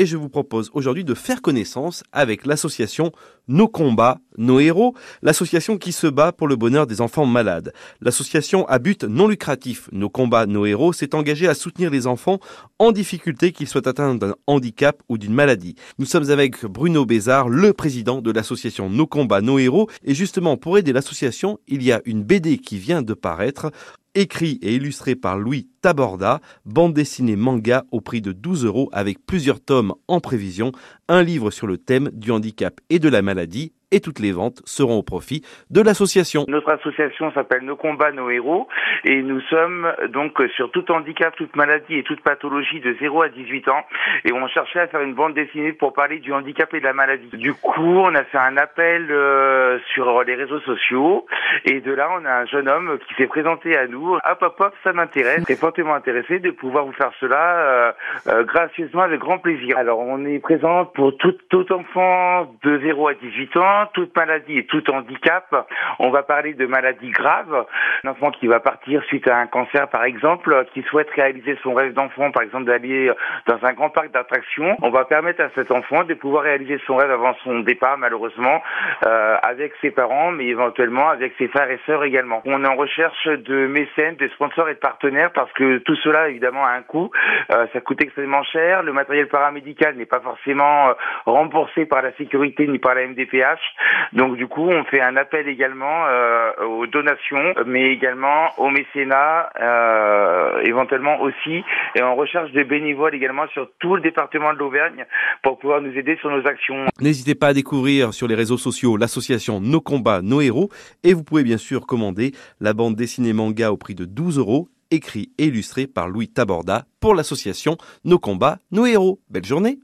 et je vous propose aujourd'hui de faire connaissance avec l'association Nos combats, nos héros, l'association qui se bat pour le bonheur des enfants malades. L'association à but non lucratif Nos combats, nos héros s'est engagée à soutenir les enfants en difficulté qu'ils soient atteints d'un handicap ou d'une maladie. Nous sommes avec Bruno Bézard, le président de l'association Nos combats, nos héros et justement pour aider l'association, il y a une BD qui vient de paraître écrit et illustré par Louis Taborda, bande dessinée manga au prix de 12 euros avec plusieurs tomes en prévision, un livre sur le thème du handicap et de la maladie et toutes les ventes seront au profit de l'association. Notre association s'appelle Nos combats, nos héros et nous sommes donc sur tout handicap, toute maladie et toute pathologie de 0 à 18 ans et on cherchait à faire une bande dessinée pour parler du handicap et de la maladie. Du coup, on a fait un appel euh, sur les réseaux sociaux et de là, on a un jeune homme qui s'est présenté à nous. Hop, hop, hop, ça m'intéresse. Intéressé de pouvoir vous faire cela euh, euh, gracieusement avec grand plaisir. Alors, on est présent pour tout, tout enfant de 0 à 18 ans toute maladie et tout handicap. On va parler de maladies graves. Un enfant qui va partir suite à un cancer, par exemple, qui souhaite réaliser son rêve d'enfant, par exemple d'aller dans un grand parc d'attractions. On va permettre à cet enfant de pouvoir réaliser son rêve avant son départ, malheureusement, euh, avec ses parents, mais éventuellement avec ses frères et sœurs également. On est en recherche de mécènes, de sponsors et de partenaires parce que tout cela, évidemment, a un coût. Euh, ça coûte extrêmement cher. Le matériel paramédical n'est pas forcément euh, remboursé par la sécurité ni par la MDPH. Donc du coup, on fait un appel également euh, aux donations, mais également au mécénat, éventuellement aussi, et on recherche des bénévoles également sur tout le département de l'Auvergne pour pouvoir nous aider sur nos actions. N'hésitez pas à découvrir sur les réseaux sociaux l'association Nos combats, nos héros, et vous pouvez bien sûr commander la bande dessinée manga au prix de 12 euros écrit et illustré par Louis Taborda pour l'association Nos combats, nos héros. Belle journée